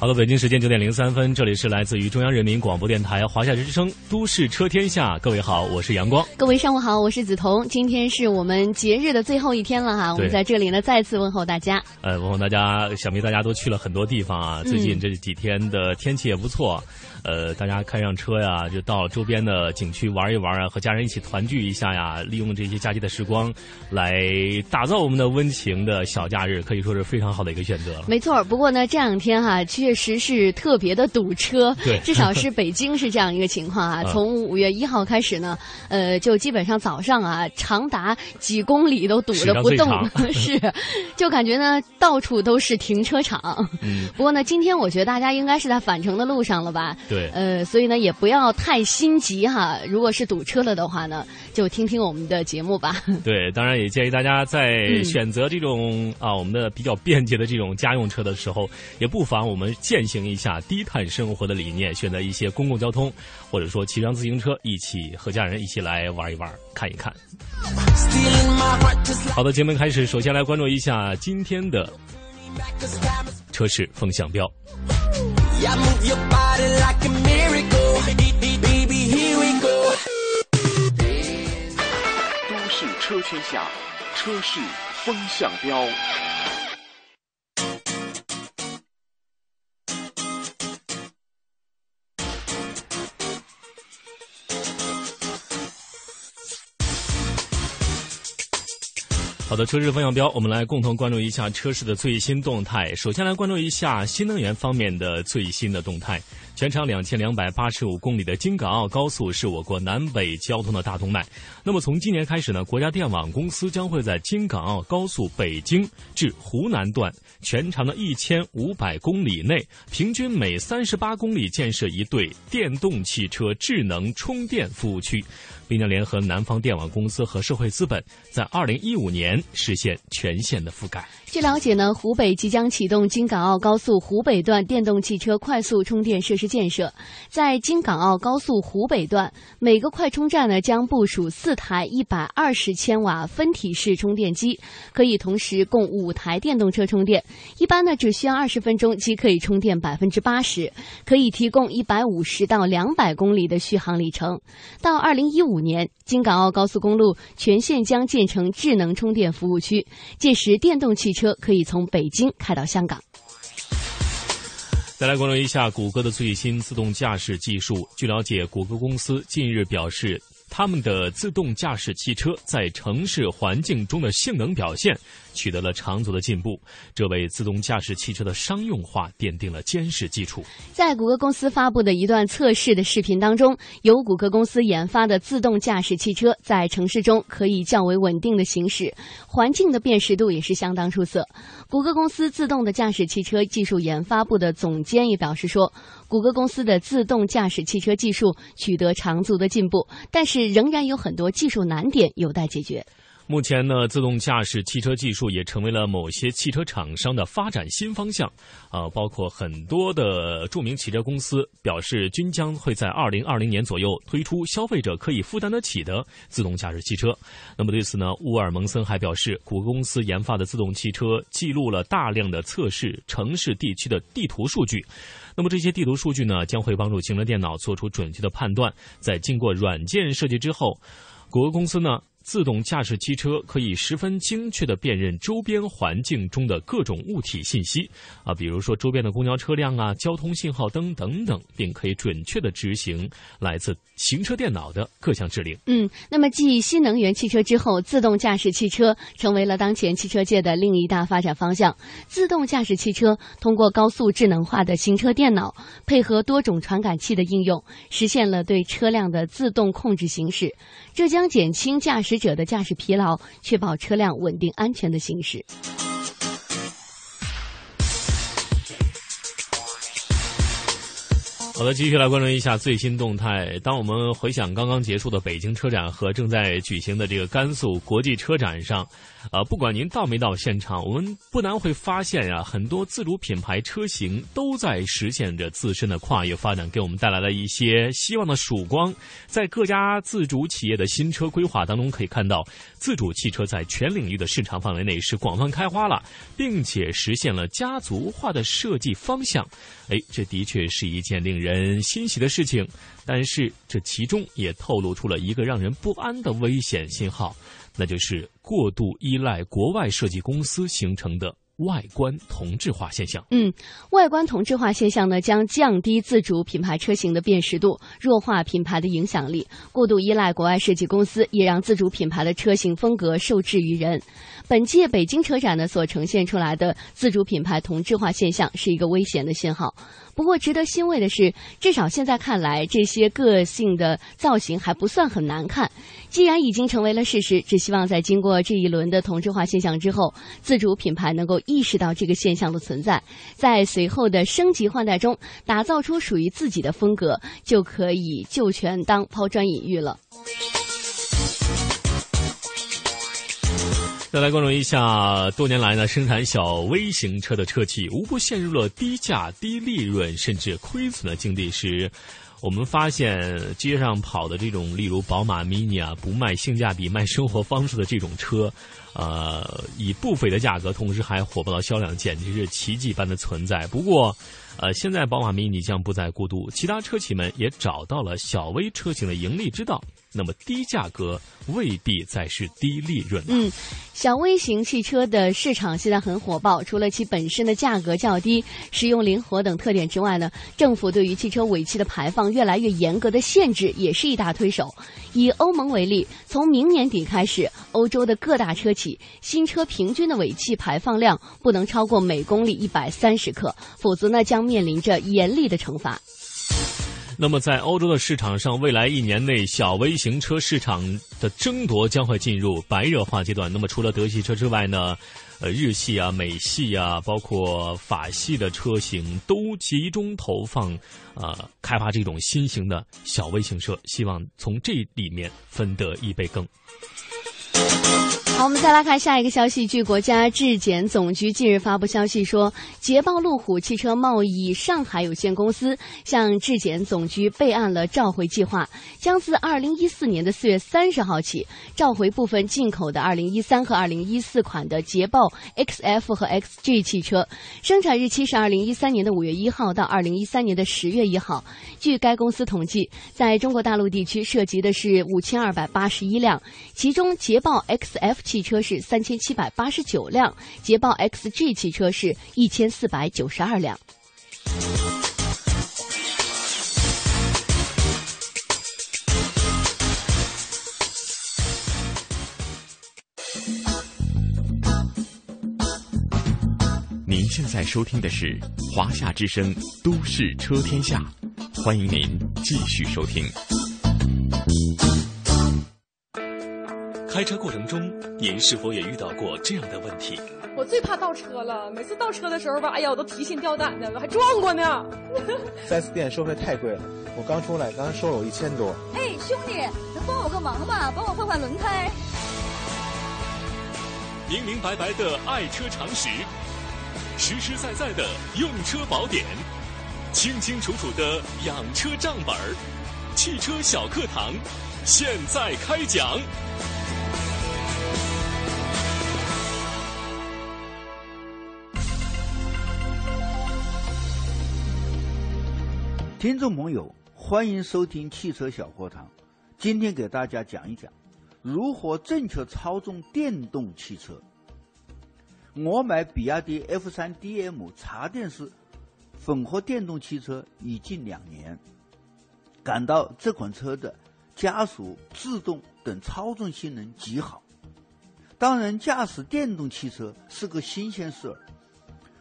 好的，北京时间九点零三分，这里是来自于中央人民广播电台华夏之声《都市车天下》，各位好，我是阳光。各位上午好，我是梓潼。今天是我们节日的最后一天了哈，我们在这里呢再次问候大家。呃，问候大家，想必大家都去了很多地方啊。最近这几天的天气也不错，呃，大家开上车呀，就到周边的景区玩一玩啊，和家人一起团聚一下呀，利用这些假期的时光来打造我们的温情的小假日，可以说是非常好的一个选择了。没错，不过呢，这两天哈、确实是特别的堵车，对至少是北京是这样一个情况啊。嗯 从五月一号开始呢，呃，就基本上早上啊，长达几公里都堵着不动，是，就感觉呢到处都是停车场。嗯，不过呢，今天我觉得大家应该是在返程的路上了吧？对。呃，所以呢，也不要太心急哈。如果是堵车了的话呢，就听听我们的节目吧。对，当然也建议大家在嗯选择这种、啊我们的比较便捷的这种家用车的时候，也不妨我们践行一下低碳生活的理念，选择一些公共交通，或者说骑上自行车，一起和家人一起来玩一玩，看一看。好的，节目开始，首先来关注一下今天的车市风向标。Yeah, move your body like a miracle. Baby, here we go. 都市车天下，车市风向标。好的，车市风向标，我们来共同关注一下车市的最新动态。首先来关注一下新能源方面的最新的动态。全长两千两百八十五公里的京港澳高速是我国南北交通的大动脉。那么从今年开始呢，国家电网公司将会在京港澳高速北京至湖南段全长的一千五百公里内，平均每三十八公里建设一对电动汽车智能充电服务区，并将联合南方电网公司和社会资本，在二零一五年实现全线的覆盖。据了解呢，湖北即将启动京港澳高速湖北段电动汽车快速充电设施建设。在京港澳高速湖北段，每个快充站呢将部署四台一百二十千瓦分体式充电机，可以同时供五台电动车充电。一般呢只需要二十分钟即可以充电百分之八十，可以提供一百五十到两百公里的续航里程。到二零一五年，京港澳高速公路全线将建成智能充电服务区，届时电动汽车可以从北京开到香港。再来关注一下谷歌的最新自动驾驶技术。据了解，谷歌公司近日表示，他们的自动驾驶汽车在城市环境中的性能表现取得了长足的进步，这为自动驾驶汽车的商用化奠定了坚实基础。在谷歌公司发布的一段测试的视频当中，由谷歌公司研发的自动驾驶汽车在城市中可以较为稳定的行驶，环境的辨识度也是相当出色。谷歌公司自动的驾驶汽车技术研发部的总监也表示说，谷歌公司的自动驾驶汽车技术取得长足的进步，但是仍然有很多技术难点有待解决。目前呢，自动驾驶汽车技术也成为了某些汽车厂商的发展新方向，啊、包括很多的著名汽车公司表示，均将会在二零二零年左右推出消费者可以负担得起的自动驾驶汽车。那么对此呢，乌尔蒙森还表示，谷歌公司研发的自动汽车记录了大量的测试城市地区的地图数据。那么这些地图数据呢，将会帮助行车电脑做出准确的判断，在经过软件设计之后。谷歌公司呢自动驾驶汽车可以十分精确地辨认周边环境中的各种物体信息，啊，比如说周边的公交车辆啊、交通信号灯等等，并可以准确地执行来自行车电脑的各项指令。嗯，那么继新能源汽车之后，自动驾驶汽车成为了当前汽车界的另一大发展方向。自动驾驶汽车通过高速智能化的行车电脑，配合多种传感器的应用，实现了对车辆的自动控制行驶，这将减轻驾驶者的驾驶疲劳，确保车辆稳定安全的行驶。好的，继续来关注一下最新动态。当我们回想刚刚结束的北京车展和正在举行的这个甘肃国际车展上，啊，不管您到没到现场，我们不难会发现啊，很多自主品牌车型都在实现着自身的跨越发展，给我们带来了一些希望的曙光。在各家自主企业的新车规划当中，可以看到自主汽车在全领域的市场范围内是广泛开花了，并且实现了家族化的设计方向。哎，这的确是一件令人欣喜的事情，但是这其中也透露出了一个让人不安的危险信号，那就是过度依赖国外设计公司形成的外观同质化现象。嗯，外观同质化现象呢，将降低自主品牌车型的辨识度，弱化品牌的影响力。过度依赖国外设计公司，也让自主品牌的车型风格受制于人。本届北京车展呢，所呈现出来的自主品牌同质化现象是一个危险的信号。不过，值得欣慰的是，至少现在看来，这些个性的造型还不算很难看。既然已经成为了事实，只希望在经过这一轮的同质化现象之后，自主品牌能够意识到这个现象的存在，在随后的升级换代中，打造出属于自己的风格，就可以就权当抛砖引玉了。再来关注一下，多年来呢，生产小微型车的车企无不陷入了低价、低利润甚至亏损的境地时，我们发现街上跑的这种，例如宝马 Mini 啊，不卖性价比、卖生活方式的这种车，呃，以不菲的价格，同时还火爆到销量，简直是奇迹般的存在。不过，呃，现在宝马 Mini 将不再孤独，其他车企们也找到了小微车型的盈利之道。那么低价格未必再是低利润。嗯，小微型汽车的市场现在很火爆，除了其本身的价格较低、使用灵活等特点之外呢，政府对于汽车尾气的排放越来越严格的限制也是一大推手。以欧盟为例，从明年底开始，欧洲的各大车企新车平均的尾气排放量不能超过每公里一百三十克，否则呢将面临着严厉的惩罚。那么，在欧洲的市场上，未来一年内小微型车市场的争夺将会进入白热化阶段。那么，除了德系车之外呢，呃，日系啊、美系啊，包括法系的车型都集中投放，呃，开发这种新型的小微型车，希望从这里面分得一杯羹。好，我们再来看下一个消息。据国家质检总局近日发布消息说，捷豹路虎汽车贸易上海有限公司向质检总局备案了召回计划，将自二零一四年的四月三十号起召回部分进口的二零一三和二零一四款的捷豹 XF 和 XG 汽车，生产日期是二零一三年的五月一号到二零一三年的十月一号。据该公司统计，在中国大陆地区涉及的是五千二百八十一辆，其中捷豹 XF。汽车是三千七百八十九辆，捷豹 XG 汽车是一千四百九十二辆。您现在收听的是《华夏之声·都市车天下》，欢迎您继续收听。开车过程中，您是否也遇到过这样的问题？我最怕倒车了，每次倒车的时候吧，哎呀，我都提心吊胆的，我还撞过呢。四 S 店收费太贵了，我刚出来，刚刚收了我一千多。哎，兄弟，能帮我个忙吗？帮我换换轮胎。明明白白的爱车常识，实实在在的用车宝典，清清楚楚的养车账本儿，汽车小课堂，现在开讲。听众朋友，欢迎收听汽车小课堂。今天给大家讲一讲，如何正确操纵电动汽车。我买比亚迪 F3 DM 插电式混合电动汽车已近两年，感到这款车的加速、制动等操纵性能极好。当然，驾驶电动汽车是个新鲜事儿。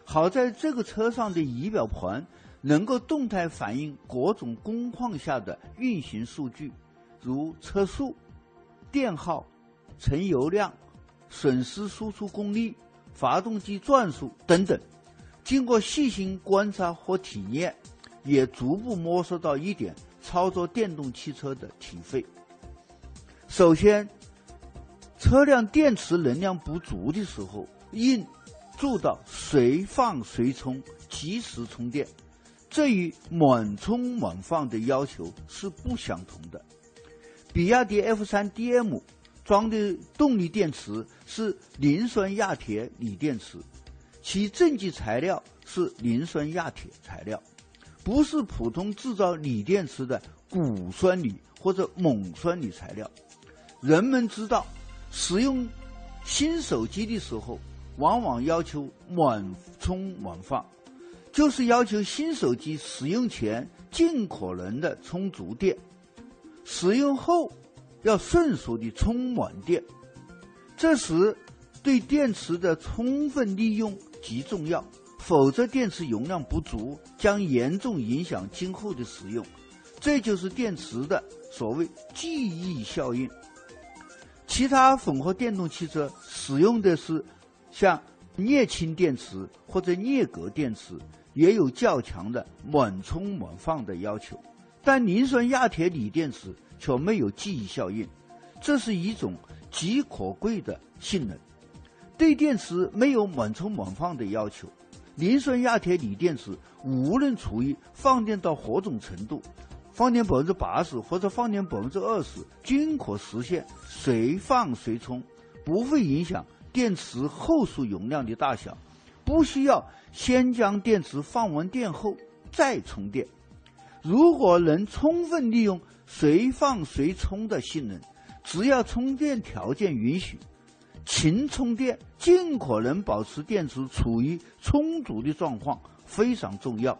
好在这个车上的仪表盘能够动态反映各种工况下的运行数据，如车速、电耗、存油量、损失输出功率。发动机转速等等，经过细心观察和体验，也逐步摸索到一点操作电动汽车的体会。首先，车辆电池能量不足的时候，应做到随放随充，及时充电。这与满充满放的要求是不相同的。比亚迪 F3 DM。装的动力电池是磷酸亚铁锂电池，其正极材料是磷酸亚铁材料，不是普通制造锂电池的钴酸锂或者锰酸锂材料。人们知道，使用新手机的时候，往往要求满充满放，就是要求新手机使用前尽可能的充足电，使用后。要迅速的充满电，这时对电池的充分利用极重要，否则电池容量不足将严重影响今后的使用。这就是电池的所谓记忆效应。其他混合电动汽车使用的是像镍氢电池或者镍镉电池，也有较强的满充满放的要求，但磷酸亚铁锂电池。却没有记忆效应，这是一种极可贵的性能。对电池没有满充满放的要求，磷酸亚铁锂电池无论处于放电到何种程度，放电百分之八十或者放电百分之二十，均可实现随放随充，不会影响电池后续容量的大小，不需要先将电池放完电后再充电。如果能充分利用随放随充的性能，只要充电条件允许，勤充电，尽可能保持电池处于充足的状况非常重要。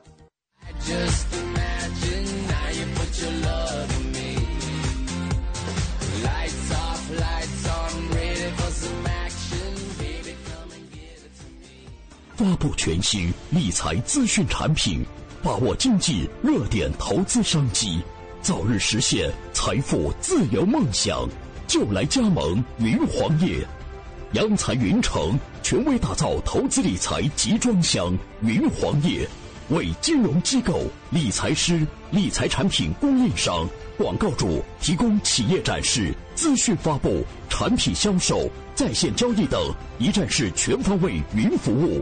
发布全新理财资讯产品，把握经济热点投资商机。早日实现财富自由梦想，就来加盟云黄业，阳财云城权威打造投资理财集装箱云黄业，为金融机构、理财师、理财产品供应商、广告主提供企业展示、资讯发布、产品销售、在线交易等一站式全方位云服务。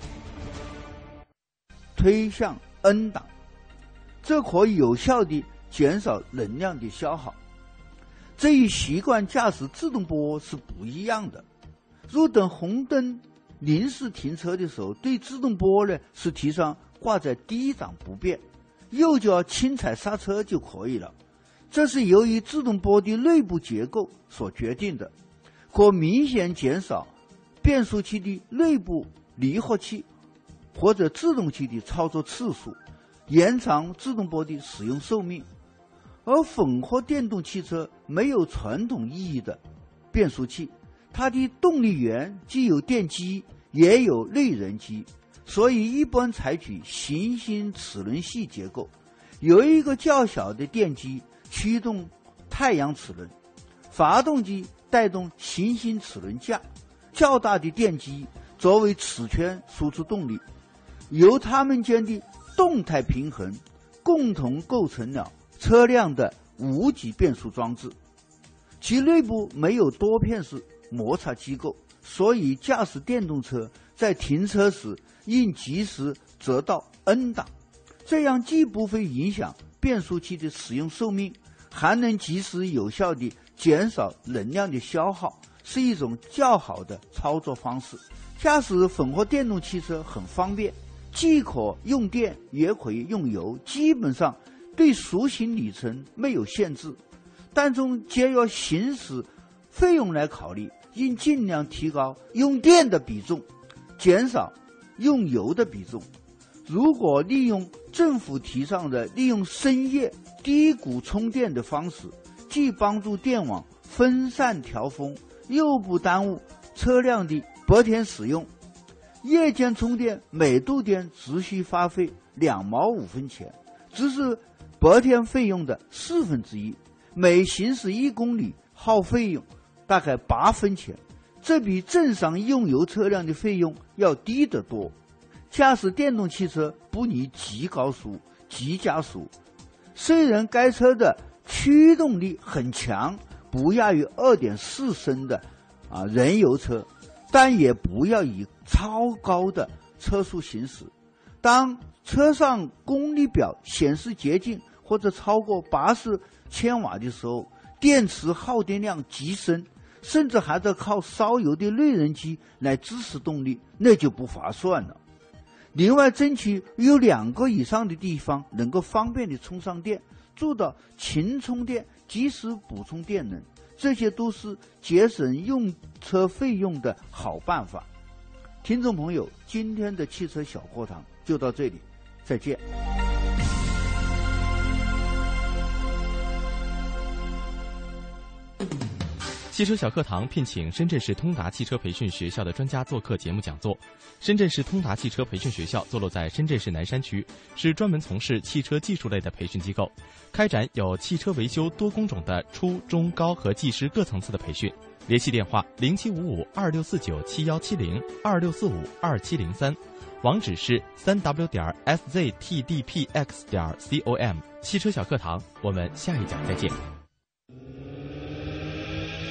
推向 N 档。这可以有效地减少能量的消耗。这与习惯驾驶自动波是不一样的。若等红灯临时停车的时候，对自动波呢是提上挂在低档不变，右脚轻踩刹车就可以了。这是由于自动波的内部结构所决定的，可明显减少变速器的内部离合器或者自动器的操作次数。延长自动波的使用寿命，而混合电动汽车没有传统意义的变速器，它的动力源既有电机也有内燃机，所以一般采取行星齿轮系结构，有一个较小的电机驱动太阳齿轮，发动机带动行星齿轮架，较大的电机作为齿圈输出动力，由它们间的。动态平衡共同构成了车辆的无级变速装置，其内部没有多片式摩擦机构，所以驾驶电动车在停车时应及时折到 N 档，这样既不会影响变速器的使用寿命，还能及时有效地减少能量的消耗，是一种较好的操作方式。驾驶混合电动汽车很方便，既可用电也可以用油，基本上对出行里程没有限制。但从节约行驶费用来考虑，应尽量提高用电的比重，减少用油的比重。如果利用政府提倡的利用深夜低谷充电的方式，既帮助电网分散调峰，又不耽误车辆的。白天使用，夜间充电，每度电只需花费两毛五分钱，只是白天费用的四分之一。每行驶一公里耗费用大概八分钱，这比正常用油车辆的费用要低得多。驾驶电动汽车不宜急高速、急加速。虽然该车的驱动力很强，不亚于二点四升的啊燃油车。但也不要以超高的车速行驶。当车上功率表显示接近或者超过八十千瓦的时候，电池耗电量极深，甚至还在靠烧油的内燃机来支持动力，那就不划算了。另外，争取有两个以上的地方能够方便的充上电，做到勤充电，及时补充电能。这些都是节省用车费用的好办法。听众朋友，今天的汽车小课堂就到这里，再见。汽车小课堂聘请深圳市通达汽车培训学校的专家做客节目讲座。深圳市通达汽车培训学校坐落在深圳市南山区，是专门从事汽车技术类的培训机构，开展有汽车维修多工种的初中高和技师各层次的培训。联系电话：零七五五二六四九七幺七零二六四五二七零三，网址是三 w 点 sztdpx 点 com。汽车小课堂，我们下一讲再见。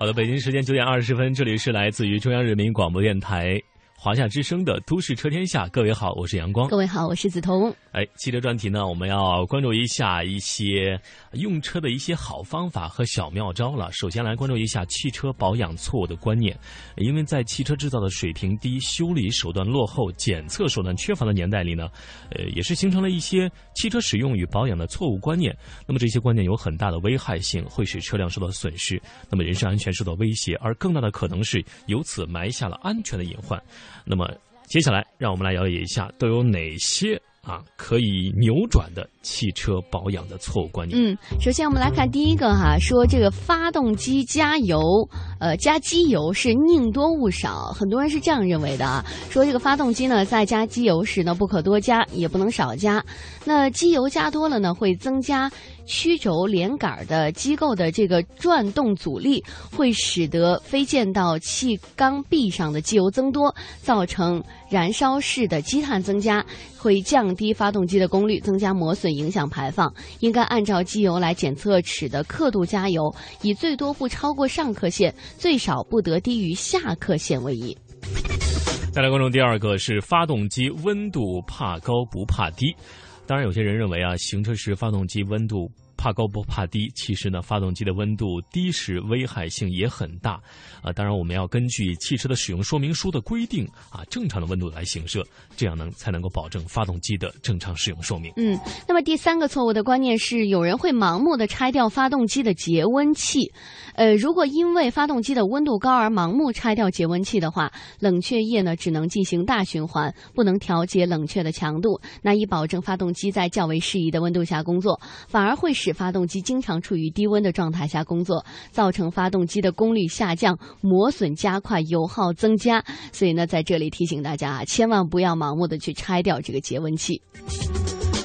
好的，北京时间九点二十分，这里是来自于中央人民广播电台。华夏之声的都市车天下，各位好，我是阳光。各位好，我是梓潼。哎，汽车专题呢，我们要关注一下一些用车的一些好方法和小妙招了。首先来关注一下汽车保养错误的观念，因为在汽车制造的水平低、修理手段落后、检测手段缺乏的年代里呢，呃，也是形成了一些汽车使用与保养的错误观念。那么这些观念有很大的危害性，会使车辆受到损失，那么人身安全受到威胁，而更大的可能是由此埋下了安全的隐患。那么，接下来让我们来了解一下都有哪些啊可以扭转的汽车保养的错误观念。嗯，首先我们来看第一个哈，说这个发动机加油，呃，加机油是宁多勿少，很多人是这样认为的啊。说这个发动机呢，在加机油时呢，不可多加，也不能少加。那机油加多了呢，会增加。曲轴连杆的机构的这个转动阻力会使得飞溅到气缸壁上的机油增多，造成燃烧室的积碳增加，会降低发动机的功率，增加磨损，影响排放。应该按照机油来检测尺的刻度加油，以最多不超过上刻线，最少不得低于下刻线为宜。再来关注第二个是发动机温度怕高不怕低。当然，有些人认为啊，行车时发动机温度。怕高不怕低，其实呢，发动机的温度低时危害性也很大，啊，当然我们要根据汽车的使用说明书的规定啊，正常的温度来行车，这样呢才能够保证发动机的正常使用寿命。嗯，那么第三个错误的观念是，有人会盲目的拆掉发动机的节温器，呃，如果因为发动机的温度高而盲目拆掉节温器的话，冷却液呢只能进行大循环，不能调节冷却的强度，难以保证发动机在较为适宜的温度下工作，反而会使使发动机经常处于低温的状态下工作，造成发动机的功率下降、磨损加快、油耗增加。所以呢，在这里提醒大家啊，千万不要盲目的去拆掉这个节温器。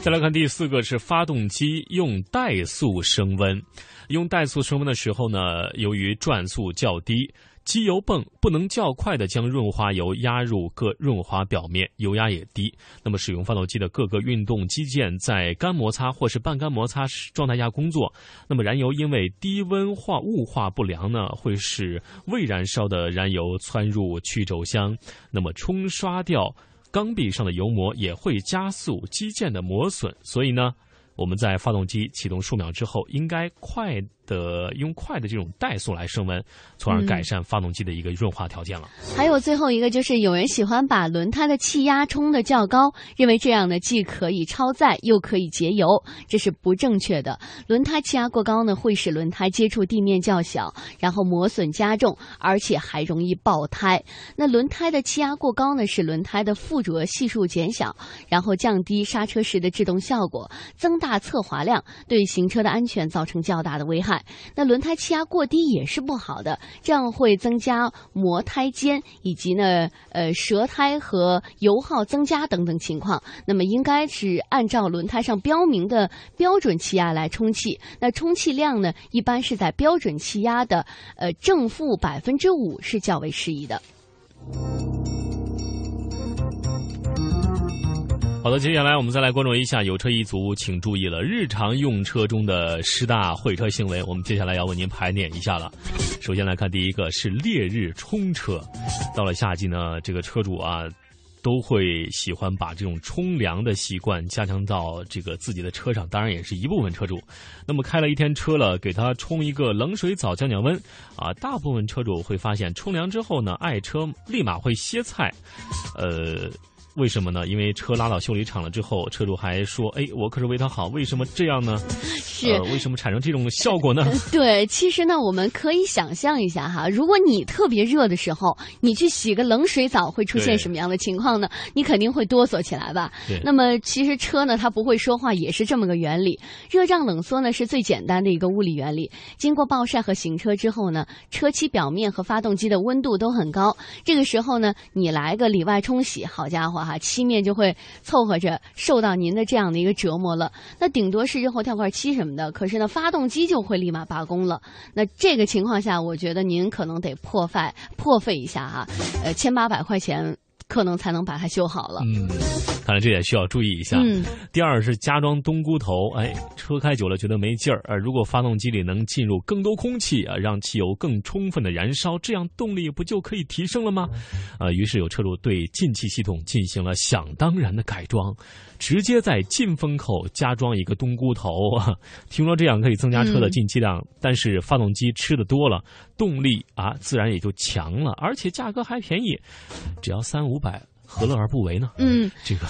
再来看第四个是发动机用怠速升温。用怠速升温的时候呢，由于转速较低，机油泵不能较快地将润滑油压入各润滑表面，油压也低。那么使用发动机的各个运动机件在干摩擦或是半干摩擦状态下工作，那么燃油因为低温化雾化不良呢，会使未燃烧的燃油窜入曲轴箱，那么冲刷掉。缸壁上的油膜也会加速机件的磨损，所以呢，我们在发动机启动数秒之后，应该快。的用快的这种怠速来升温，从而改善发动机的一个润滑条件了。还有最后一个就是，有人喜欢把轮胎的气压冲得较高，认为这样呢既可以超载又可以节油，这是不正确的。轮胎气压过高呢，会使轮胎接触地面较小，然后磨损加重，而且还容易爆胎。那轮胎的气压过高呢，使轮胎的附着系数减小，然后降低刹车时的制动效果，增大侧滑量，对行车的安全造成较大的危害。那轮胎气压过低也是不好的，这样会增加磨胎间以及呢呃舌胎和油耗增加等等情况。那么应该是按照轮胎上标明的标准气压来充气。那充气量呢，一般是在标准气压的呃正负百分之五是较为适宜的。好的，接下来我们再来关注一下有车一族，请注意了，日常用车中的十大会车行为，我们接下来要为您盘点一下了。首先来看第一个是烈日冲车，到了夏季呢，这个车主啊都会喜欢把这种冲凉的习惯加强到这个自己的车上，当然也是一部分车主。那么开了一天车了，给他冲一个冷水澡降降温啊，大部分车主会发现冲凉之后呢，爱车立马会歇菜，呃。为什么呢？因为车拉到修理厂了之后，车主还说：“哎，我可是为他好，为什么这样呢？是为什么产生这种效果呢？”对，其实呢，我们可以想象一下哈，如果你特别热的时候，你去洗个冷水澡，会出现什么样的情况呢？你肯定会哆嗦起来吧？那么，其实车呢，它不会说话，也是这么个原理。热胀冷缩呢，是最简单的一个物理原理。经过暴晒和行车之后呢，车漆表面和发动机的温度都很高。这个时候呢，你来个里外冲洗，好家伙！哈，漆面就会凑合着受到您的这样的一个折磨了。那顶多是日后跳块漆什么的，可是呢，发动机就会立马罢工了。那这个情况下，我觉得您可能得破费破费一下哈，呃，千八百块钱。可能才能把它修好了。嗯，看来这点需要注意一下。嗯，第二是加装冬菇头，哎，车开久了觉得没劲儿啊。如果发动机里能进入更多空气啊，让汽油更充分的燃烧，这样动力不就可以提升了吗？啊，于是有车主对进气系统进行了想当然的改装。直接在进风口加装一个冬菇头，听说这样可以增加车的进气量，但是发动机吃的多了，动力啊自然也就强了，而且价格还便宜，只要三五百，何乐而不为呢？嗯，这个。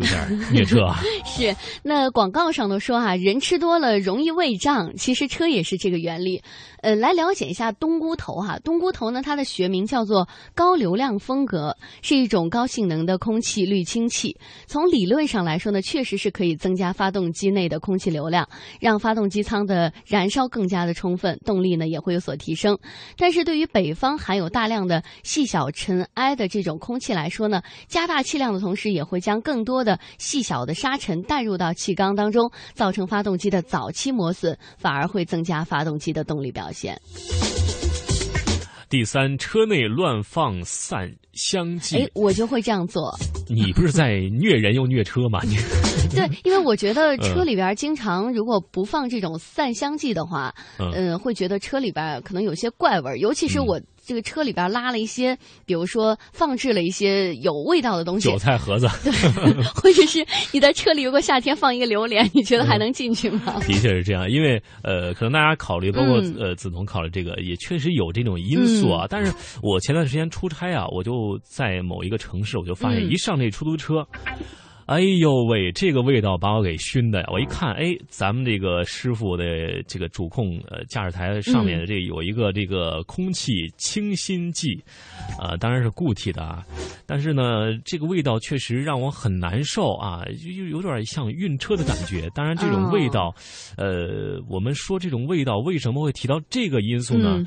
有点虐车啊！是，那广告上都说哈，人吃多了容易胃胀，其实车也是这个原理。呃，来了解一下冬菇头哈，冬菇头呢，它的学名叫做高流量风格，是一种高性能的空气滤清器。从理论上来说呢，确实是可以增加发动机内的空气流量，让发动机舱的燃烧更加的充分，动力呢也会有所提升。但是对于北方含有大量的细小尘埃的这种空气来说呢，加大气量的同时，也会将更多的的细小的沙尘带入到气缸当中，造成发动机的早期磨损，反而会增加发动机的动力表现。第三，车内乱放散香剂，哎，我就会这样做。你不是在虐人又虐车吗？你对，因为我觉得车里边经常如果不放这种散香剂的话，嗯，会觉得车里边可能有些怪味儿，尤其是我。这个车里边拉了一些，比如说放置了一些有味道的东西，韭菜盒子，对，或者是你在车里如果夏天放一个榴莲，你觉得还能进去吗？的确是这样，因为呃，可能大家考虑，包括呃，梓潼考虑这个，也确实有这种因素啊。但是我前段时间出差啊，我就在某一个城市，我就发现一上这出租车。哎呦喂，这个味道把我给熏的呀！我一看，哎，咱们这个师傅的这个主控呃驾驶台上面这有一个这个空气清新剂，呃，当然是固体的啊，但是呢，这个味道确实让我很难受啊，又有点像晕车的感觉。当然，这种味道，呃，我们说这种味道为什么会提到这个因素呢？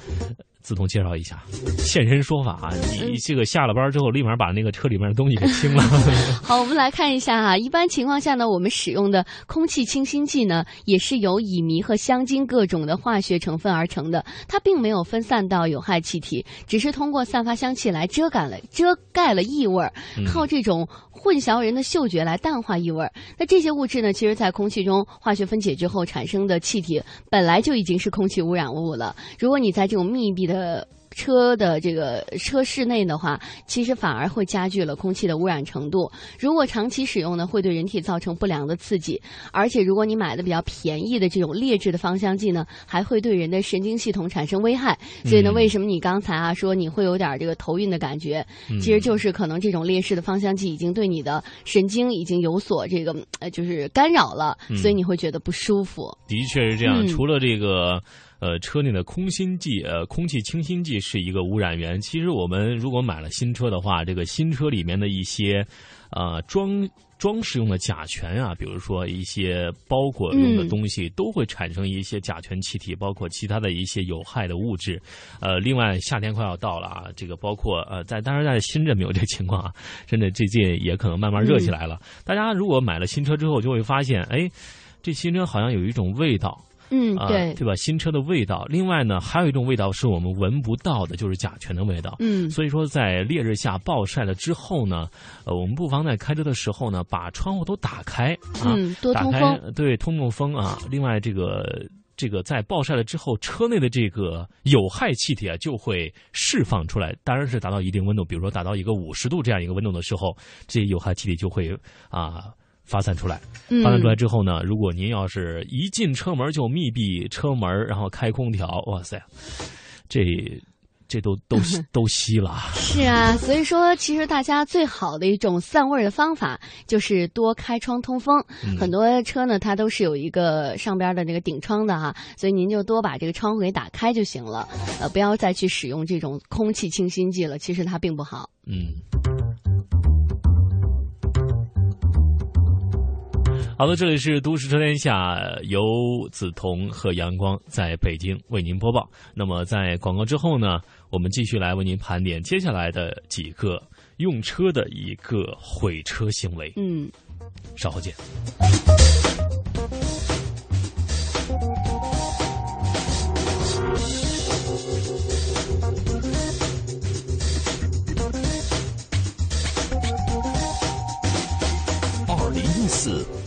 自动介绍一下，现身说法啊！你这个下了班之后，立马把那个车里面的东西给清了。好，我们来看一下哈。一般情况下呢，我们使用的空气清新剂呢，也是由乙醚和香精各种的化学成分而成的，它并没有分散到有害气体，只是通过散发香气来遮盖了遮盖了异味，靠这种混淆人的嗅觉来淡化异味。那这些物质呢，其实在空气中化学分解之后产生的气体，本来就已经是空气污染物了。如果你在这种密闭的，车的这个车室内的话，其实反而会加剧了空气的污染程度。如果长期使用呢，会对人体造成不良的刺激。而且，如果你买的比较便宜的这种劣质的芳香剂呢，还会对人的神经系统产生危害。所以呢，为什么你刚才啊说你会有点这个头晕的感觉？其实就是可能这种劣质的芳香剂已经对你的神经已经有所这个呃就是干扰了，所以你会觉得不舒服。的确是这样。除了这个。呃，车内的空心剂，呃，空气清新剂是一个污染源。其实我们如果买了新车的话，这个新车里面的一些，呃，装装饰用的甲醛啊，比如说一些包裹用的东西，都会产生一些甲醛气体，包括其他的一些有害的物质。呃，另外夏天快要到了啊，这个包括呃，在当然在深圳没有这个情况啊，深圳最近也可能慢慢热起来了。大家如果买了新车之后，就会发现，哎，这新车好像有一种味道。嗯，对，对吧？新车的味道，另外呢，还有一种味道是我们闻不到的，就是甲醛的味道。嗯，所以说在烈日下暴晒了之后呢，呃，我们不妨在开车的时候呢，把窗户都打开啊，多通风，对，通通风啊。另外，这个这个在暴晒了之后，车内的这个有害气体啊就会释放出来，当然是达到一定温度，比如说达到一个五十度这样一个温度的时候，这些有害气体就会啊。发散出来，发散出来之后呢，如果您要是一进车门就密闭车门，然后开空调，哇塞，这这都都 都吸了。是啊，所以说其实大家最好的一种散味的方法就是多开窗通风。很多车呢，它都是有一个上边的那个顶窗的哈，所以您就多把这个窗户给打开就行了。呃，不要再去使用这种空气清新剂了，其实它并不好。嗯。好的，这里是都市车天下，由梓潼和阳光在北京为您播报。那么在广告之后呢，我们继续来为您盘点接下来的几个用车的一个毁车行为。嗯，稍后见。二零一四。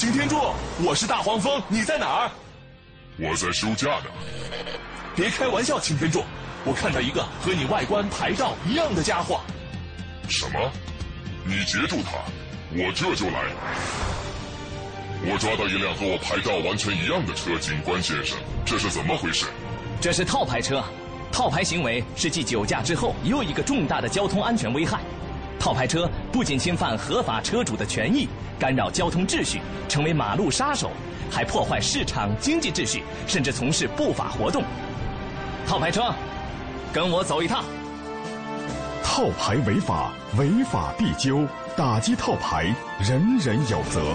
擎天柱，我是大黄蜂，你在哪儿？我在休假呢。别开玩笑，擎天柱，我看到一个和你外观牌照一样的家伙。什么？你截住他，我这就来。我抓到一辆和我牌照完全一样的车，警官先生，这是怎么回事？这是套牌车，套牌行为是继酒驾之后又一个重大的交通安全危害。套牌车不仅侵犯合法车主的权益，干扰交通秩序，成为马路杀手，还破坏市场经济秩序，甚至从事不法活动。套牌车，跟我走一趟。套牌违法，违法必究，打击套牌，人人有责。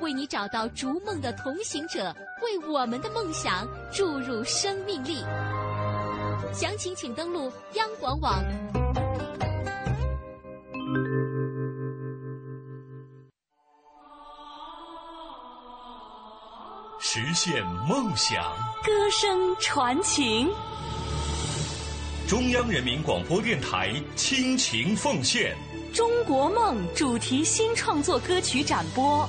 为你找到逐梦的同行者，为我们的梦想注入生命力。详情请登录央广网。实现梦想，歌声传情。中央人民广播电台倾情奉献《中国梦》主题新创作歌曲展播，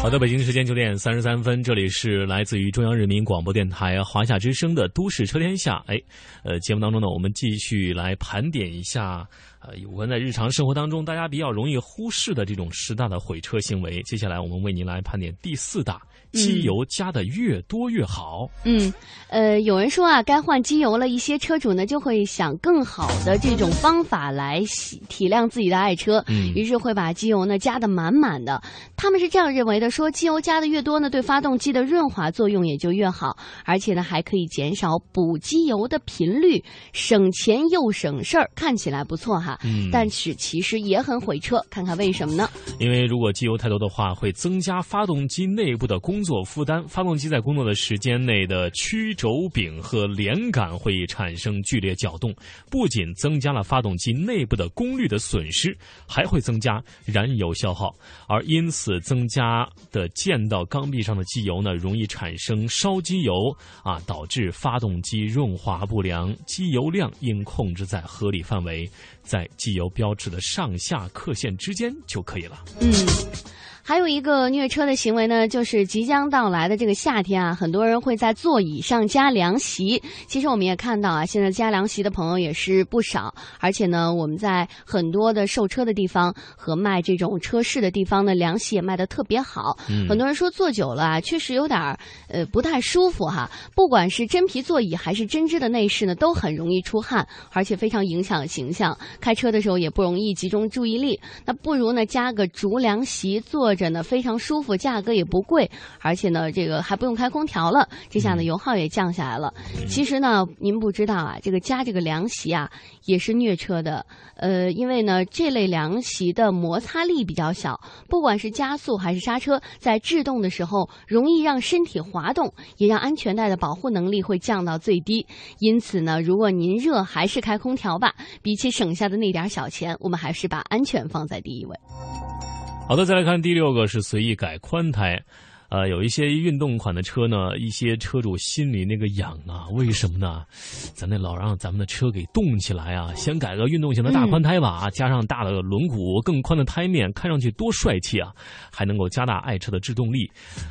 好的，北京时间九点三十三分，这里是来自于中央人民广播电台华夏之声的《都市车天下》。哎，呃，节目当中呢，我们继续来盘点一下。呃，有关在日常生活当中大家比较容易忽视的这种十大的毁车行为，接下来我们为您来盘点第四大。机油加的越多越好。嗯，呃，有人说啊，该换机油了。一些车主呢，就会想更好的这种方法来洗体谅自己的爱车，嗯，于是会把机油呢加的满满的。他们是这样认为的：说机油加的越多呢，对发动机的润滑作用也就越好，而且呢还可以减少补机油的频率，省钱又省事儿。看起来不错哈，嗯，但是其实也很毁车。看看为什么呢？因为如果机油太多的话，会增加发动机内部的工工作负担，发动机在工作的时间内的曲轴柄和连杆会产生剧烈搅动，不仅增加了发动机内部的功率的损失，还会增加燃油消耗，而因此增加的溅到缸壁上的机油呢，容易产生烧机油啊，导致发动机润滑不良。机油量应控制在合理范围，在机油标志的上下刻线之间就可以了。嗯。还有一个虐车的行为呢，就是即将到来的这个夏天啊，很多人会在座椅上加凉席。其实我们也看到啊，现在加凉席的朋友也是不少，而且呢，我们在很多的售车的地方和卖这种车饰的地方呢，凉席也卖的特别好。嗯，很多人说坐久了啊，确实有点儿呃不太舒服哈。不管是真皮座椅还是针织的内饰呢，都很容易出汗，而且非常影响形象。开车的时候也不容易集中注意力。那不如呢加个竹凉席坐。着呢非常舒服，价格也不贵，而且呢这个还不用开空调了，这下呢油耗也降下来了。其实呢您不知道啊，这个加这个凉席啊也是虐车的，呃，因为呢这类凉席的摩擦力比较小，不管是加速还是刹车，在制动的时候容易让身体滑动，也让安全带的保护能力会降到最低。因此呢，如果您热还是开空调吧，比起省下的那点小钱，我们还是把安全放在第一位。好的，再来看第六个是随意改宽胎。呃，有一些运动款的车呢，一些车主心里那个痒啊，为什么呢？咱得老让咱们的车给动起来啊！先改个运动型的大宽胎吧，加上大的轮毂、更宽的胎面，看上去多帅气啊！还能够加大爱车的制动力。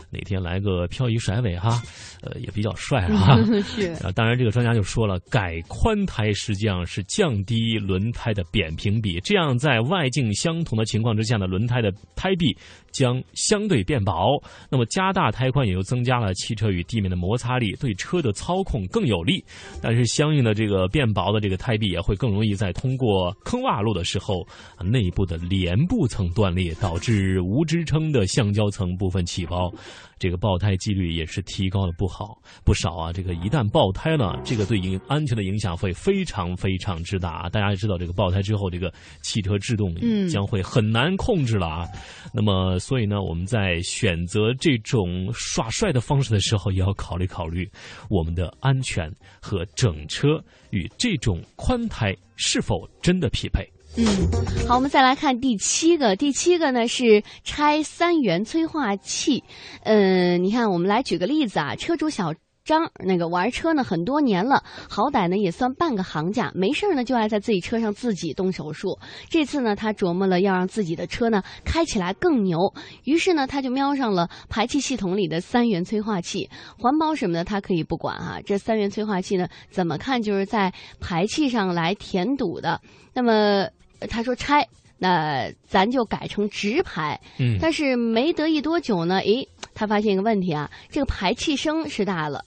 哪天来个漂移甩尾哈，呃，也比较帅啊。是 啊，当然这个专家就说了，改宽胎实际上是降低轮胎的扁平比，这样在外径相同的情况之下呢，轮胎的胎壁。将相对变薄。那么加大胎宽也就增加了汽车与地面的摩擦力，对车的操控更有利。但是相应的这个变薄的这个胎壁也会更容易在通过坑洼路的时候，内部的帘布层断裂，导致无支撑的橡胶层部分起包。这个爆胎几率也是提高了不好不少啊！这个一旦爆胎了，这个对影安全的影响会非常非常之大。大家知道，这个爆胎之后，这个汽车制动将会很难控制了啊。那么，所以呢，我们在选择这种耍帅的方式的时候，也要考虑考虑我们的安全和整车与这种宽胎是否真的匹配。嗯，好，我们再来看第七个。第七个呢是拆三元催化器。嗯，你看，我们来举个例子啊，车主小张那个玩车呢很多年了，好歹呢也算半个行家，没事呢就爱在自己车上自己动手术。这次呢，他琢磨了要让自己的车呢开起来更牛，于是呢他就瞄上了排气系统里的三元催化器。环保什么的他可以不管哈，这三元催化器呢怎么看就是在排气上来填堵的。那么。他说拆，那咱就改成直排。嗯，但是没得意多久呢，诶，他发现一个问题啊，这个排气声是大了。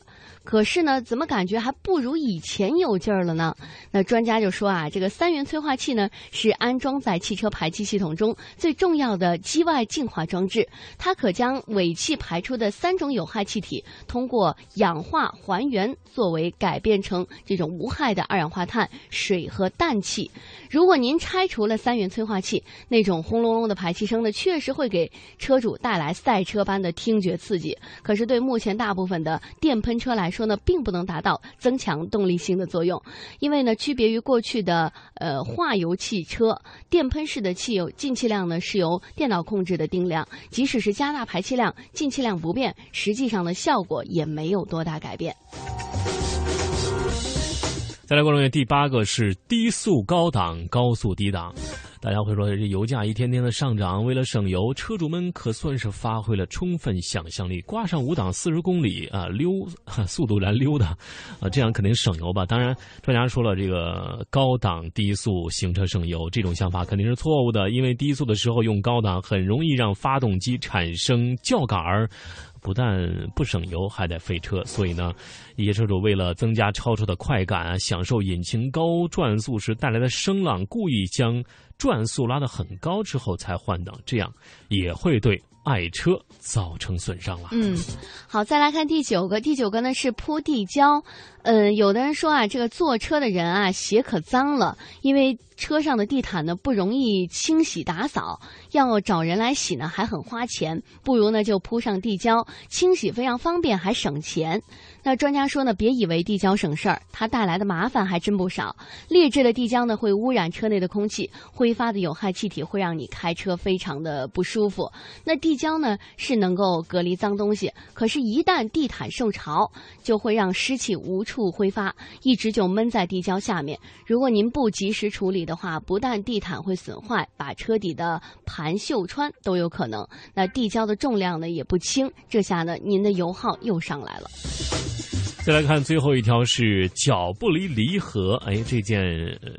可是呢，怎么感觉还不如以前有劲儿了呢？那专家就说啊，这个三元催化器呢是安装在汽车排气系统中最重要的机外净化装置，它可将尾气排出的三种有害气体通过氧化还原作为改变成这种无害的二氧化碳、水和氮气。如果您拆除了三元催化器，那种轰隆隆的排气声呢，确实会给车主带来赛车般的听觉刺激。可是对目前大部分的电喷车来，说呢，并不能达到增强动力性的作用，因为呢，区别于过去的呃化油汽车，电喷式的汽油进气量呢是由电脑控制的定量，即使是加大排气量，进气量不变，实际上的效果也没有多大改变。再来关注一下第八个是低速高档、高速低档。大家会说，这油价一天天的上涨，为了省油，车主们可算是发挥了充分想象力，挂上五档四十公里啊溜 速度来溜达，啊，这样肯定省油吧？当然，专家说了，这个高档低速行车省油这种想法肯定是错误的，因为低速的时候用高档，很容易让发动机产生叫杆儿。不但不省油，还得费车，所以呢，一些车主为了增加超车的快感，享受引擎高转速时带来的声浪，故意将转速拉得很高之后才换挡，这样也会对爱车造成损伤了。嗯，好，再来看第九个，第九个呢是铺地胶。嗯，有的人说啊，这个坐车的人啊，鞋可脏了，因为车上的地毯呢不容易清洗打扫，要找人来洗呢还很花钱，不如呢就铺上地胶，清洗非常方便，还省钱。那专家说呢，别以为地胶省事儿，它带来的麻烦还真不少。劣质的地胶呢会污染车内的空气，挥发的有害气体会让你开车非常的不舒服。那地胶呢是能够隔离脏东西，可是，一旦地毯受潮，就会让湿气无。处挥发，一直就闷在地胶下面。如果您不及时处理的话，不但地毯会损坏，把车底的盘锈穿都有可能。那地胶的重量呢也不轻，这下呢您的油耗又上来了。再来看最后一条是脚不离离合，哎，这件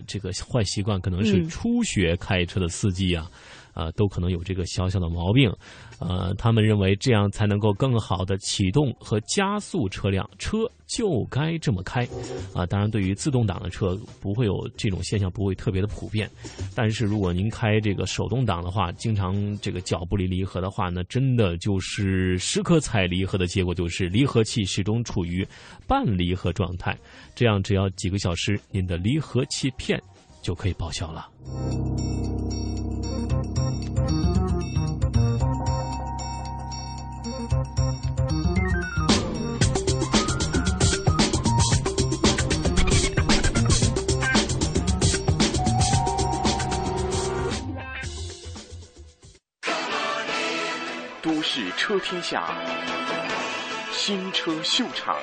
这个坏习惯可能是初学开车的司机啊。啊，都可能有这个小小的毛病，呃，他们认为这样才能够更好的启动和加速车辆，车就该这么开，啊，当然对于自动挡的车不会有这种现象，不会特别的普遍，但是如果您开这个手动挡的话，经常这个脚不离离合的话那，真的就是时刻踩离合的结果就是离合器始终处于半离合状态，这样只要几个小时，您的离合器片就可以报销了。是车天下，新车秀场。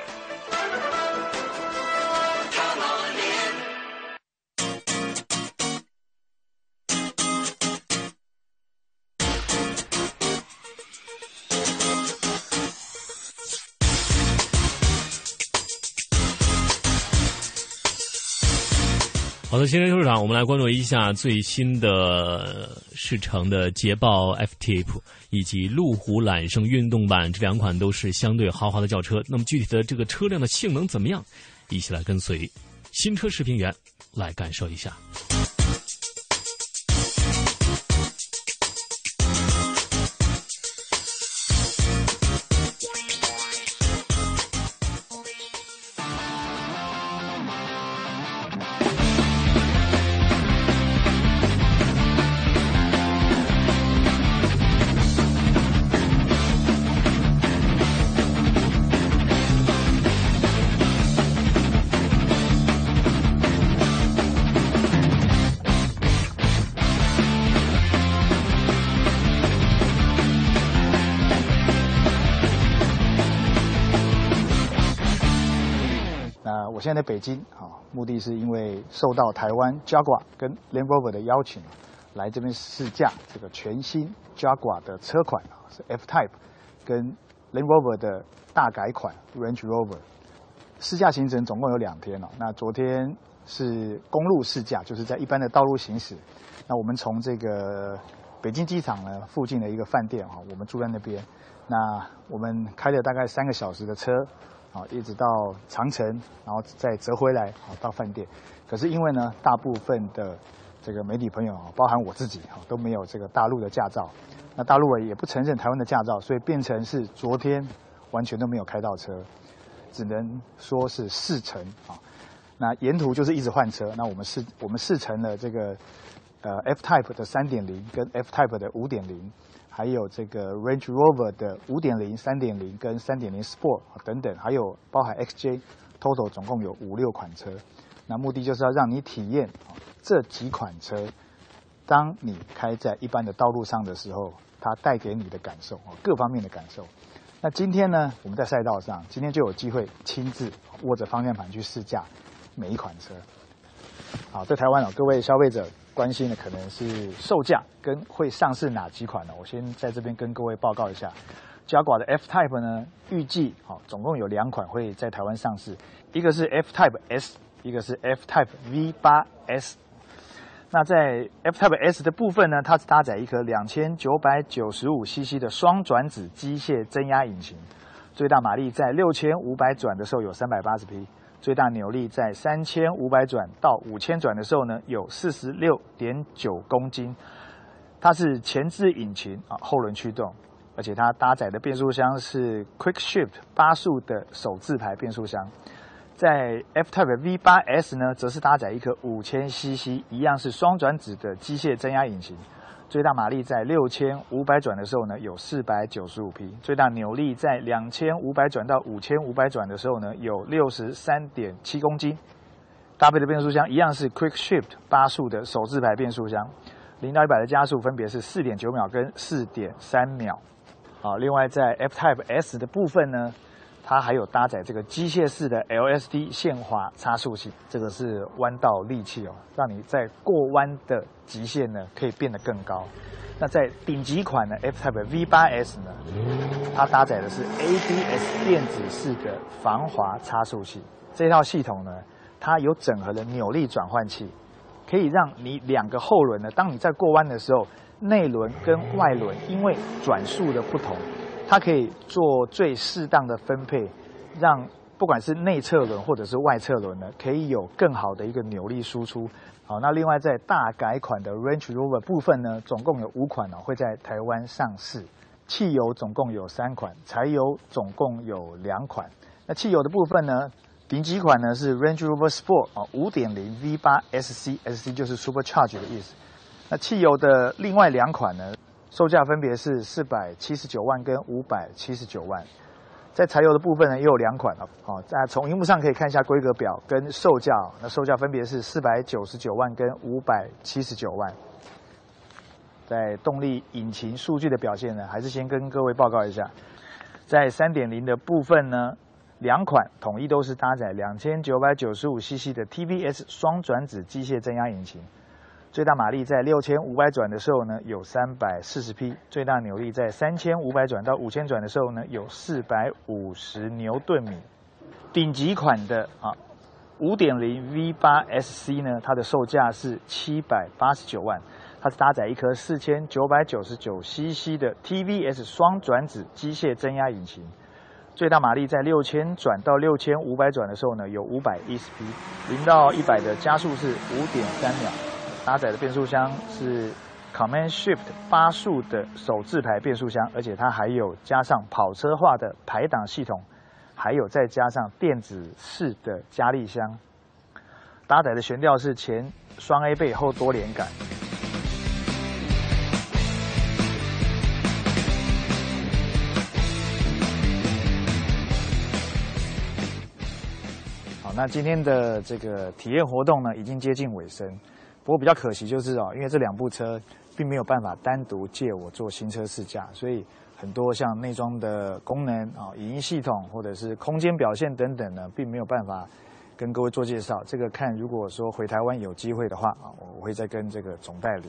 好的，新人收场，我们来关注一下最新的试乘的捷豹 F-Type 以及路虎揽胜运动版这两款都是相对豪华的轿车。那么具体的这个车辆的性能怎么样？一起来跟随新车视频员来感受一下。我现在在北京啊，目的是因为受到台湾 Jaguar 跟 Land Rover 的邀请，来这边试驾这个全新 Jaguar 的车款啊，是 F Type，跟 Land Rover 的大改款 Range Rover。试驾行程总共有两天哦。那昨天是公路试驾，就是在一般的道路行驶。那我们从这个北京机场呢附近的一个饭店哈，我们住在那边。那我们开了大概三个小时的车。啊，一直到长城，然后再折回来，啊，到饭店。可是因为呢，大部分的这个媒体朋友啊，包含我自己啊，都没有这个大陆的驾照。那大陆也不承认台湾的驾照，所以变成是昨天完全都没有开到车，只能说是试乘啊。那沿途就是一直换车。那我们试我们试乘了这个呃 F Type 的三点零跟 F Type 的五点零。还有这个 Range Rover 的五点零、三点零跟三点零 Sport 等等，还有包含 XJ，Total 总共有五六款车。那目的就是要让你体验这几款车，当你开在一般的道路上的时候，它带给你的感受各方面的感受。那今天呢，我们在赛道上，今天就有机会亲自握着方向盘去试驾每一款车。好，在台湾啊，各位消费者。关心的可能是售价跟会上市哪几款呢？我先在这边跟各位报告一下，加挂的 F Type 呢，预计好总共有两款会在台湾上市，一个是 F Type S，一个是 F Type V 八 S。那在 F Type S 的部分呢，它是搭载一颗两千九百九十五 CC 的双转子机械增压引擎，最大马力在六千五百转的时候有三百八十匹。最大扭力在三千五百转到五千转的时候呢，有四十六点九公斤。它是前置引擎啊，后轮驱动，而且它搭载的变速箱是 Quick Shift 八速的手自排变速箱。在 F Type V 八 S 呢，则是搭载一颗五千 CC，一样是双转子的机械增压引擎。最大马力在六千五百转的时候呢，有四百九十五匹；最大扭力在两千五百转到五千五百转的时候呢，有六十三点七公斤。搭配的变速箱一样是 Quick Shift 八速的手自排变速箱，零到一百的加速分别是四点九秒跟四点三秒。好，另外在 F Type S 的部分呢。它还有搭载这个机械式的 LSD 限滑差速器，这个是弯道利器哦，让你在过弯的极限呢可以变得更高。那在顶级款的 F-Type V8S 呢，它搭载的是 ABS 电子式的防滑差速器，这套系统呢，它有整合的扭力转换器，可以让你两个后轮呢，当你在过弯的时候，内轮跟外轮因为转速的不同。它可以做最适当的分配，让不管是内侧轮或者是外侧轮呢，可以有更好的一个扭力输出。好，那另外在大改款的 Range Rover 部分呢，总共有五款哦会在台湾上市。汽油总共有三款，柴油总共有两款。那汽油的部分呢，顶级款呢是 Range Rover Sport 啊，五点零 V 八 SC，SC 就是 Supercharge 的意思。那汽油的另外两款呢？售价分别是四百七十九万跟五百七十九万，在柴油的部分呢，也有两款了。好，在从荧幕上可以看一下规格表跟售价，那售价分别是四百九十九万跟五百七十九万。在动力引擎数据的表现呢，还是先跟各位报告一下，在三点零的部分呢，两款统一都是搭载两千九百九十五 CC 的 TBS 双转子机械增压引擎。最大马力在六千五百转的时候呢，有三百四十匹；最大扭力在三千五百转到五千转的时候呢，有四百五十牛顿米。顶级款的啊五点零 V 八 SC 呢，它的售价是七百八十九万，它是搭载一颗四千九百九十九 CC 的 TVS 双转子机械增压引擎，最大马力在六千转到六千五百转的时候呢，有五百一十匹，零到一百的加速是五点三秒，搭载的变速箱是 Command Shift 八速的手自排变速箱，而且它还有加上跑车化的排档系统。还有再加上电子式的加力箱，搭载的悬吊是前双 A 背后多连杆。好，那今天的这个体验活动呢，已经接近尾声。不过比较可惜就是哦，因为这两部车并没有办法单独借我做新车试驾，所以。很多像内装的功能啊、影音系统或者是空间表现等等呢，并没有办法跟各位做介绍。这个看如果说回台湾有机会的话啊，我会再跟这个总代理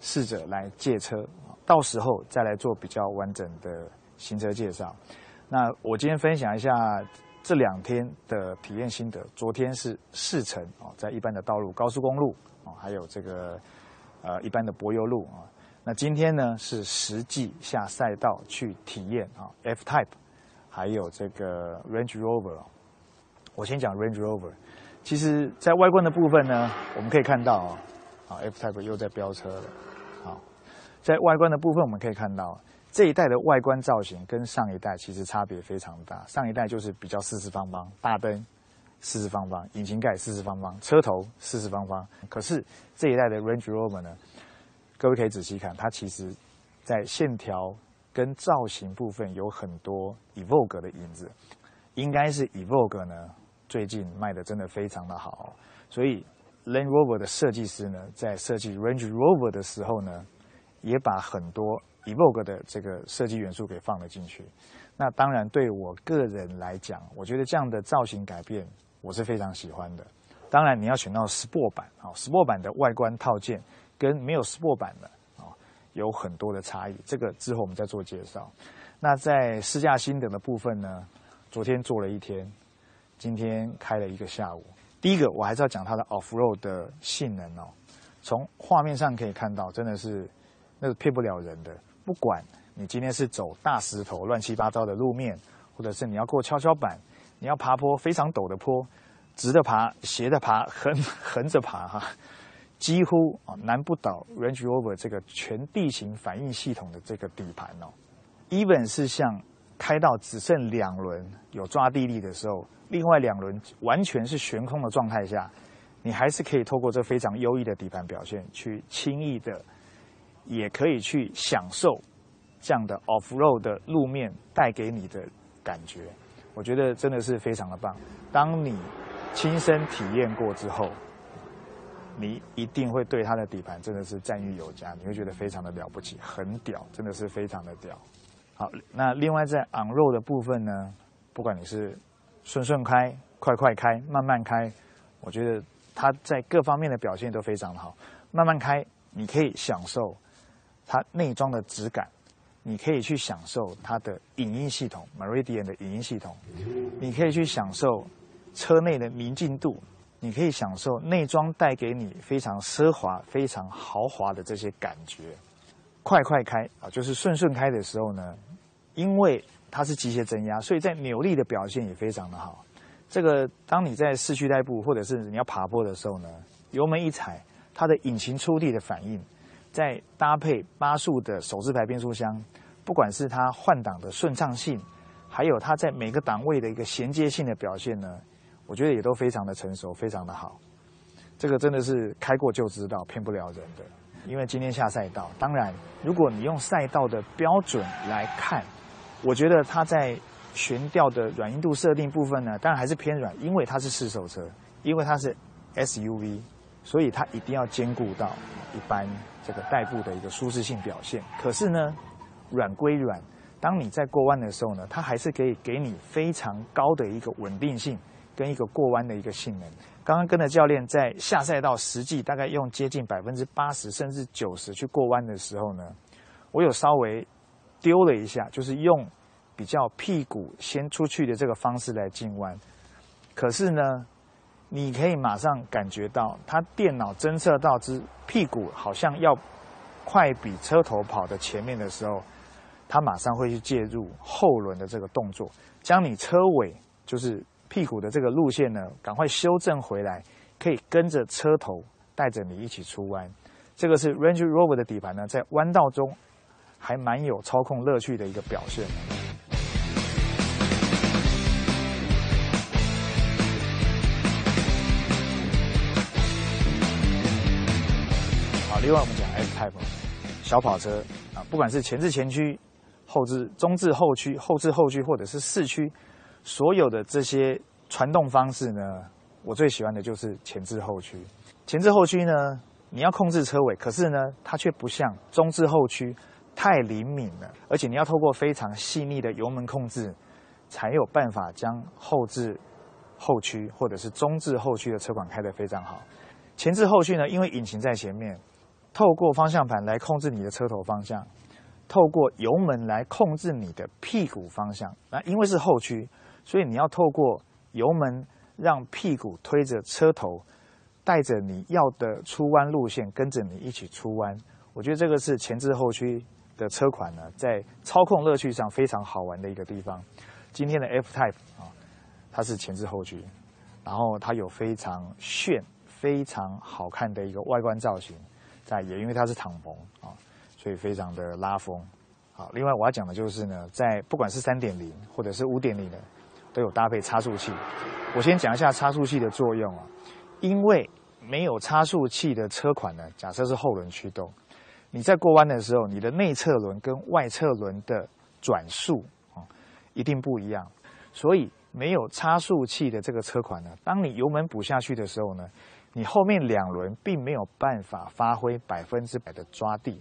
试着来借车，到时候再来做比较完整的新车介绍。那我今天分享一下这两天的体验心得。昨天是试乘啊，在一般的道路、高速公路哦，还有这个呃一般的柏油路啊。那今天呢是实际下赛道去体验啊，F Type，还有这个 Range Rover。我先讲 Range Rover，其实在外观的部分呢，我们可以看到啊，啊 F Type 又在飙车了。好，在外观的部分我们可以看到，这一代的外观造型跟上一代其实差别非常大。上一代就是比较四四方方，大灯四四方方，引擎盖四四方方，车头四四方方。可是这一代的 Range Rover 呢？各位可以仔细看，它其实，在线条跟造型部分有很多 Evoque 的影子，应该是 Evoque 呢最近卖的真的非常的好，所以 lane Rover 的设计师呢在设计 Range Rover 的时候呢，也把很多 Evoque 的这个设计元素给放了进去。那当然对我个人来讲，我觉得这样的造型改变我是非常喜欢的。当然你要选到 Sport 版啊，Sport 版的外观套件。跟没有 Sport 版的啊有很多的差异，这个之后我们再做介绍。那在试驾心得的部分呢，昨天做了一天，今天开了一个下午。第一个我还是要讲它的 Off Road 的性能哦，从画面上可以看到，真的是那个骗不了人的。不管你今天是走大石头、乱七八糟的路面，或者是你要过跷跷板，你要爬坡非常陡的坡，直的爬、斜的爬、横 横着爬哈。几乎啊难不倒 Range Rover 这个全地形反应系统的这个底盘哦，even 是像开到只剩两轮有抓地力的时候，另外两轮完全是悬空的状态下，你还是可以透过这非常优异的底盘表现，去轻易的，也可以去享受这样的 off road 的路面带给你的感觉，我觉得真的是非常的棒。当你亲身体验过之后。你一定会对它的底盘真的是赞誉有加，你会觉得非常的了不起，很屌，真的是非常的屌。好，那另外在 on road 的部分呢，不管你是顺顺开、快快开、慢慢开，我觉得它在各方面的表现都非常的好。慢慢开，你可以享受它内装的质感，你可以去享受它的影音系统 Meridian 的影音系统，你可以去享受车内的明净度。你可以享受内装带给你非常奢华、非常豪华的这些感觉。快快开啊，就是顺顺开的时候呢，因为它是机械增压，所以在扭力的表现也非常的好。这个当你在市区代步或者是你要爬坡的时候呢，油门一踩，它的引擎出力的反应，再搭配八速的手自排变速箱，不管是它换挡的顺畅性，还有它在每个档位的一个衔接性的表现呢。我觉得也都非常的成熟，非常的好。这个真的是开过就知道，骗不了人的。因为今天下赛道，当然，如果你用赛道的标准来看，我觉得它在悬吊的软硬度设定部分呢，当然还是偏软，因为它是四手车，因为它是 SUV，所以它一定要兼顾到一般这个代步的一个舒适性表现。可是呢，软归软，当你在过弯的时候呢，它还是可以给你非常高的一个稳定性。跟一个过弯的一个性能，刚刚跟着教练在下赛道实际大概用接近百分之八十甚至九十去过弯的时候呢，我有稍微丢了一下，就是用比较屁股先出去的这个方式来进弯。可是呢，你可以马上感觉到它电脑侦测到之屁股好像要快比车头跑的前面的时候，它马上会去介入后轮的这个动作，将你车尾就是屁股的这个路线呢，赶快修正回来，可以跟着车头带着你一起出弯。这个是 Range Rover 的底盘呢，在弯道中还蛮有操控乐趣的一个表现。另外我们讲 F Type 小跑车啊，不管是前置前驱、后置中置后驱、后置后驱或者是四驱，所有的这些传动方式呢，我最喜欢的就是前置后驱。前置后驱呢，你要控制车尾，可是呢，它却不像中置后驱太灵敏了，而且你要透过非常细腻的油门控制，才有办法将后置后驱或者是中置后驱的车款开得非常好。前置后驱呢，因为引擎在前面，透过方向盘来控制你的车头方向，透过油门来控制你的屁股方向。那因为是后驱，所以你要透过油门让屁股推着车头，带着你要的出弯路线，跟着你一起出弯。我觉得这个是前置后驱的车款呢，在操控乐趣上非常好玩的一个地方。今天的 F Type 啊，它是前置后驱，然后它有非常炫。非常好看的一个外观造型，在也因为它是敞篷啊，所以非常的拉风。好，另外我要讲的就是呢，在不管是三点零或者是五点零的，都有搭配差速器。我先讲一下差速器的作用啊，因为没有差速器的车款呢，假设是后轮驱动，你在过弯的时候，你的内侧轮跟外侧轮的转速啊，一定不一样。所以没有差速器的这个车款呢，当你油门补下去的时候呢，你后面两轮并没有办法发挥百分之百的抓地，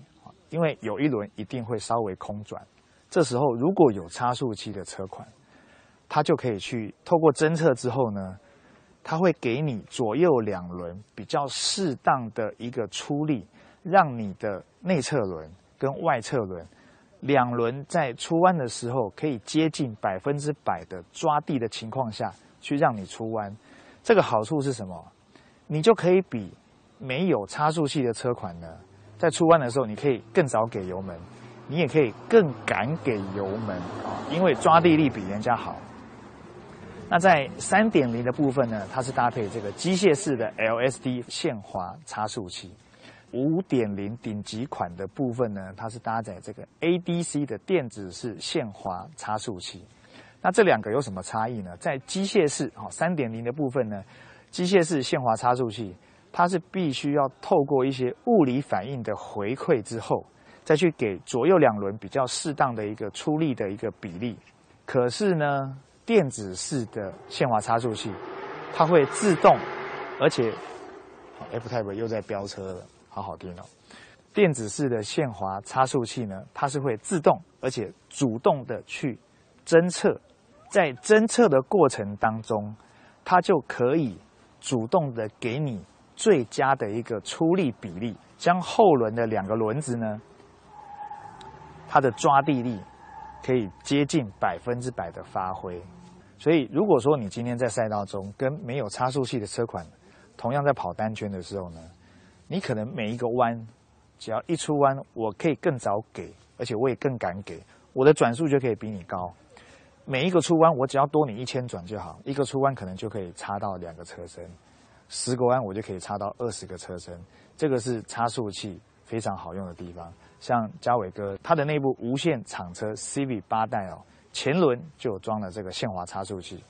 因为有一轮一定会稍微空转。这时候如果有差速器的车款，它就可以去透过侦测之后呢，它会给你左右两轮比较适当的一个出力，让你的内侧轮跟外侧轮两轮在出弯的时候可以接近百分之百的抓地的情况下去让你出弯。这个好处是什么？你就可以比没有差速器的车款呢，在出弯的时候，你可以更早给油门，你也可以更敢给油门啊，因为抓地力比人家好。那在三点零的部分呢，它是搭配这个机械式的 LSD 限滑差速器；五点零顶级款的部分呢，它是搭载这个 ADC 的电子式限滑差速器。那这两个有什么差异呢？在机械式啊三点零的部分呢？机械式限滑差速器，它是必须要透过一些物理反应的回馈之后，再去给左右两轮比较适当的一个出力的一个比例。可是呢，电子式的限滑差速器，它会自动，而且 F Type 又在飙车了，好好听哦。电子式的限滑差速器呢，它是会自动而且主动的去侦测，在侦测的过程当中，它就可以。主动的给你最佳的一个出力比例，将后轮的两个轮子呢，它的抓地力可以接近百分之百的发挥。所以，如果说你今天在赛道中跟没有差速器的车款同样在跑单圈的时候呢，你可能每一个弯，只要一出弯，我可以更早给，而且我也更敢给，我的转速就可以比你高。每一个出弯，我只要多你一千转就好。一个出弯可能就可以插到两个车身，十个弯我就可以插到二十个车身。这个是差速器非常好用的地方。像嘉伟哥，他的那部无线厂车 CV 八代哦，前轮就装了这个限滑差速器。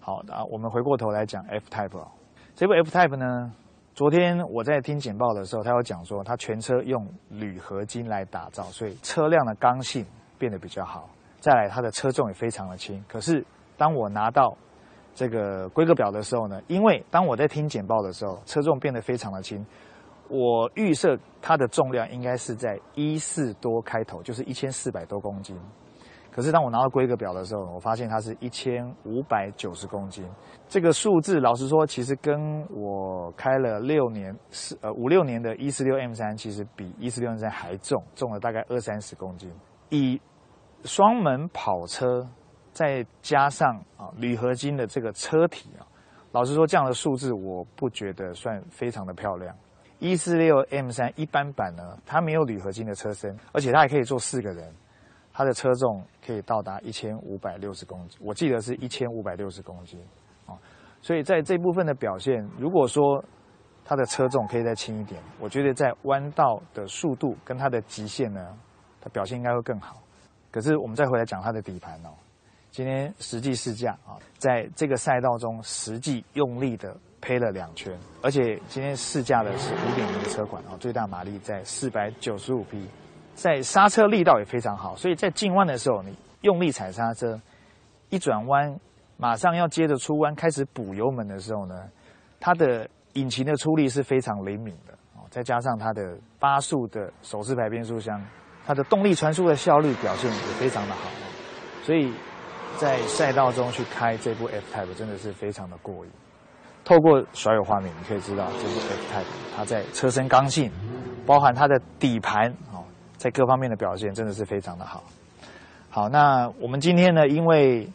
好，那我们回过头来讲 F Type 哦，这部 F Type 呢，昨天我在听简报的时候，他有讲说，他全车用铝合金来打造，所以车辆的刚性变得比较好。再来，它的车重也非常的轻。可是，当我拿到这个规格表的时候呢，因为当我在听简报的时候，车重变得非常的轻，我预设它的重量应该是在一四多开头，就是一千四百多公斤。可是，当我拿到规格表的时候，我发现它是一千五百九十公斤。这个数字，老实说，其实跟我开了六年四呃五六年的一四六 M 三，其实比一四六 M 三还重，重了大概二三十公斤。以双门跑车，再加上啊铝合金的这个车体啊，老实说，这样的数字我不觉得算非常的漂亮。一四六 M 三一般版呢，它没有铝合金的车身，而且它还可以坐四个人，它的车重可以到达一千五百六十公斤，我记得是一千五百六十公斤，啊，所以在这部分的表现，如果说它的车重可以再轻一点，我觉得在弯道的速度跟它的极限呢，它表现应该会更好。可是我们再回来讲它的底盘哦，今天实际试驾啊，在这个赛道中实际用力的。推了两圈，而且今天试驾的是五点零的车款啊，最大马力在四百九十五匹，在刹车力道也非常好，所以在进弯的时候，你用力踩刹车，一转弯马上要接着出弯，开始补油门的时候呢，它的引擎的出力是非常灵敏的哦，再加上它的八速的手自排变速箱，它的动力传输的效率表现也非常的好，所以在赛道中去开这部 F Type 真的是非常的过瘾。透过所有画面，你可以知道这部 F Type 它在车身刚性，包含它的底盘哦，在各方面的表现真的是非常的好。好，那我们今天呢，因为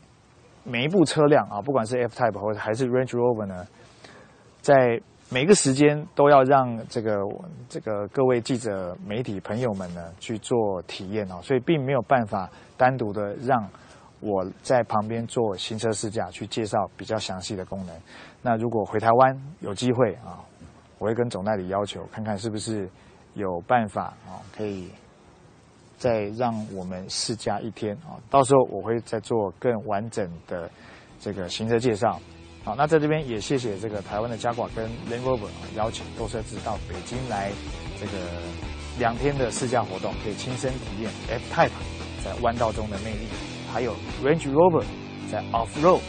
每一部车辆啊，不管是 F Type 或者还是 Range Rover 呢，在每个时间都要让这个这个各位记者、媒体朋友们呢去做体验哦，所以并没有办法单独的让。我在旁边做行车试驾，去介绍比较详细的功能。那如果回台湾有机会啊，我会跟总代理要求，看看是不是有办法啊，可以再让我们试驾一天啊。到时候我会再做更完整的这个行车介绍。好，那在这边也谢谢这个台湾的嘉广跟 Land Rover 邀请购车子到北京来这个两天的试驾活动，可以亲身体验 F Type 在弯道中的魅力。还有 Range Rover 在 Off Road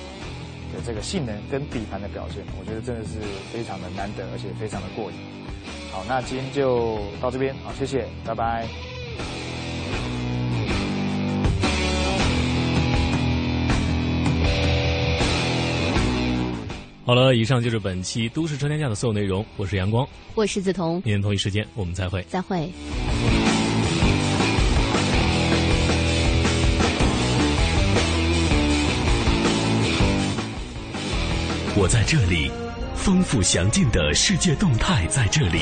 的这个性能跟底盘的表现，我觉得真的是非常的难得，而且非常的过瘾。好，那今天就到这边，好，谢谢，拜拜。好了，以上就是本期都市车天下的所有内容。我是阳光，我是梓潼，明天同一时间我们再会，再会。我在这里，丰富详尽的世界动态在这里。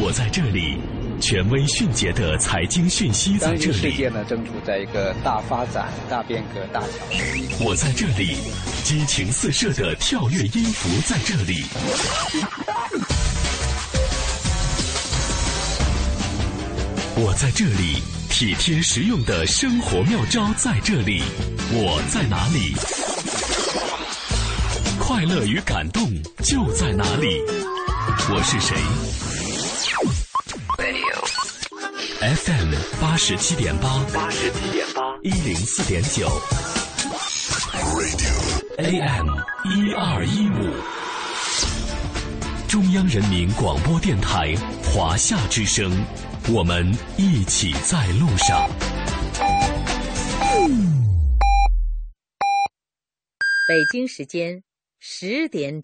我在这里，权威迅捷的财经讯息在这里。世界呢正处在一个大发展、大变革、大挑战。我在这里，激情四射的跳跃音符在这里。我在这里，体贴实用的生活妙招在这里。我在哪里？快乐与感动就在哪里？我是谁？FM 八十七点八，八十七点八，一零四点九，AM 一二一五，中央人民广播电台华夏之声，我们一起在路上。北京时间。十点整。